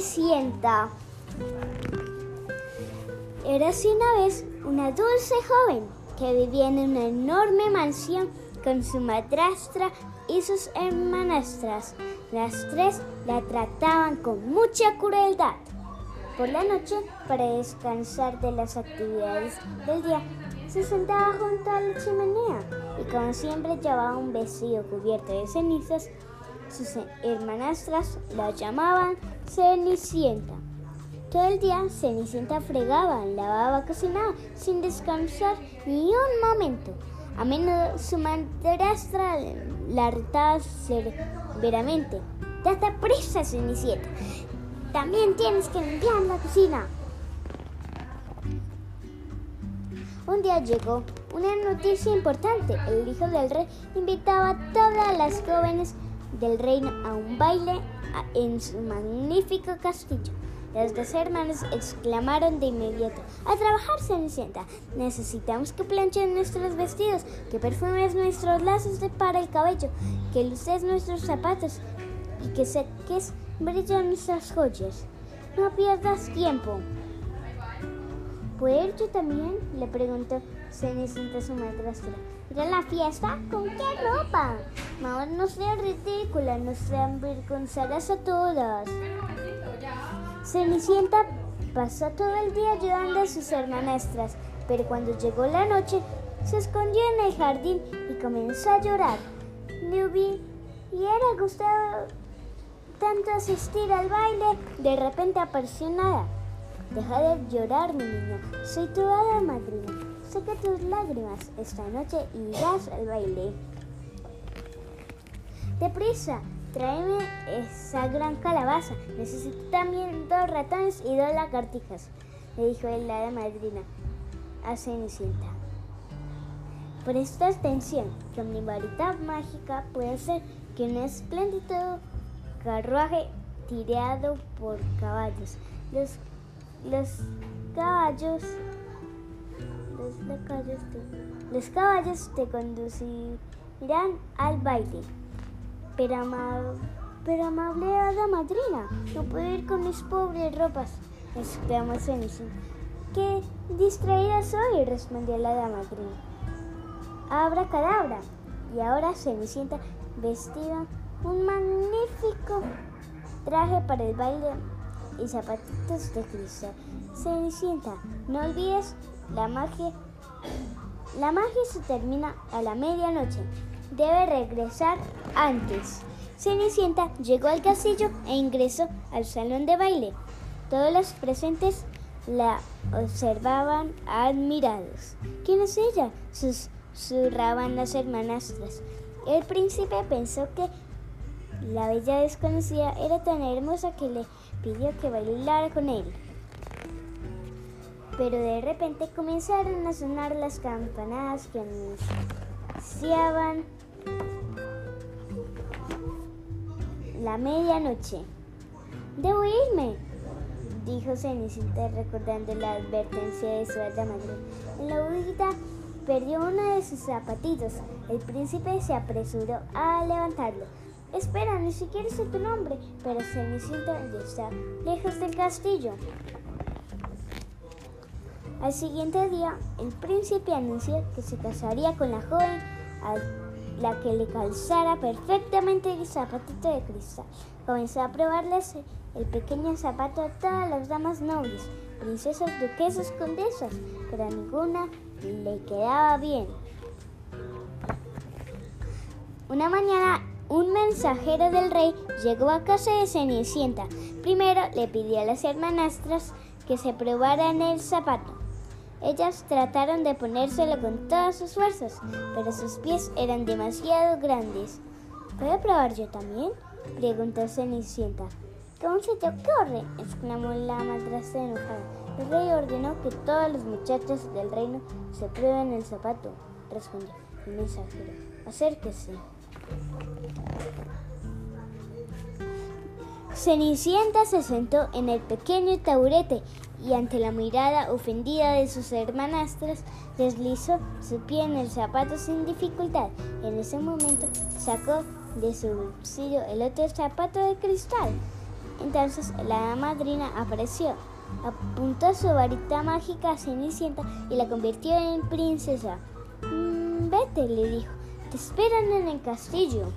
Cenicienta. Era así una vez una dulce joven que vivía en una enorme mansión con su madrastra y sus hermanastras. Las tres la trataban con mucha crueldad. Por la noche, para descansar de las actividades del día, se sentaba junto a la chimenea y como siempre llevaba un vestido cubierto de cenizas, sus hermanastras la llamaban Cenicienta. Todo el día Cenicienta fregaba, lavaba, cocinaba sin descansar ni un momento. A menudo su madrastra la retaba severamente. Date prisa, Cenicienta. También tienes que limpiar la cocina. Un día llegó una noticia importante. El hijo del rey invitaba a todas las jóvenes del reino a un baile en su magnífico castillo. Las dos hermanas exclamaron de inmediato, a trabajar Cenicienta, necesitamos que planchen nuestros vestidos, que perfumes nuestros lazos de para el cabello, que luces nuestros zapatos y que seques brillan nuestras joyas. No pierdas tiempo. ¿Puedo ir yo también? le preguntó Cenicienta a su madrastra. ¿Ir a la fiesta? ¿Con qué ropa? Mamá, no seas ridícula, nos avergonzarás a todas. Cenicienta pasó todo el día ayudando a sus hermanastras, pero cuando llegó la noche, se escondió en el jardín y comenzó a llorar. Le y era gustado tanto asistir al baile, de repente apareció nada. Deja de llorar, mi niña. Soy tu hada madrina. Saca tus lágrimas esta noche y irás al baile. Deprisa, tráeme esa gran calabaza. Necesito también dos ratones y dos lagartijas, le dijo el hada madrina a Cenicienta. Presta atención, que mi varita mágica puede hacer que un espléndido carruaje tirado por caballos. Los los caballos, los, caballos te, conducirán al baile. Pero, amable hada madrina, no puedo ir con mis pobres ropas, exclamó Cenicienta. ¿Qué distraída soy? respondió la hada madrina. Abra cadabra. Y ahora Cenicienta vestida un magnífico traje para el baile y zapatitos de cristal. Cenicienta, no olvides la magia. La magia se termina a la medianoche. Debe regresar antes. Cenicienta llegó al castillo e ingresó al salón de baile. Todos los presentes la observaban admirados. ¿Quién es ella? Susurraban las hermanastras. El príncipe pensó que la bella desconocida era tan hermosa que le pidió que bailara con él. Pero de repente comenzaron a sonar las campanadas que anunciaban la medianoche. Debo irme, dijo Cenicienta recordando la advertencia de su alta madre. En la huida perdió uno de sus zapatitos. El príncipe se apresuró a levantarlo. Espera, ni siquiera sé tu nombre, pero Cenicienta ya está lejos del castillo. Al siguiente día, el príncipe anunció que se casaría con la joven a la que le calzara perfectamente el zapatito de cristal. Comenzó a probarles el pequeño zapato a todas las damas nobles, princesas, duquesas, condesas, pero a ninguna le quedaba bien. Una mañana un mensajero del rey llegó a casa de Cenicienta. Primero le pidió a las hermanastras que se probaran el zapato. Ellas trataron de ponérselo con todas sus fuerzas, pero sus pies eran demasiado grandes. ¿Puedo probar yo también? preguntó Cenicienta. ¿Cómo se te ocurre? exclamó la madrastra enojada. El rey ordenó que todos los muchachos del reino se prueben el zapato, respondió el mensajero. Acérquese. Cenicienta se sentó en el pequeño taburete y ante la mirada ofendida de sus hermanastras deslizó su pie en el zapato sin dificultad. En ese momento sacó de su bolsillo el otro zapato de cristal. Entonces la madrina apareció, apuntó su varita mágica a Cenicienta y la convirtió en princesa. Mm, vete, le dijo, te esperan en el castillo.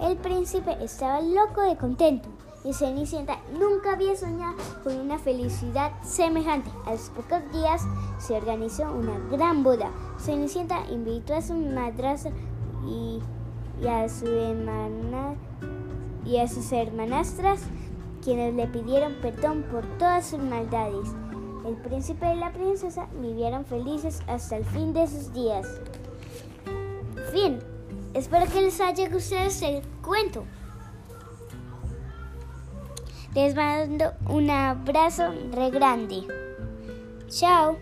El príncipe estaba loco de contento y Cenicienta nunca había soñado con una felicidad semejante. A los pocos días se organizó una gran boda. Cenicienta invitó a su madrastra y, a su hermana y a sus hermanastras, quienes le pidieron perdón por todas sus maldades. El príncipe y la princesa vivieron felices hasta el fin de sus días. Fin. Espero que les haya gustado este cuento. Les mando un abrazo re grande. Chao.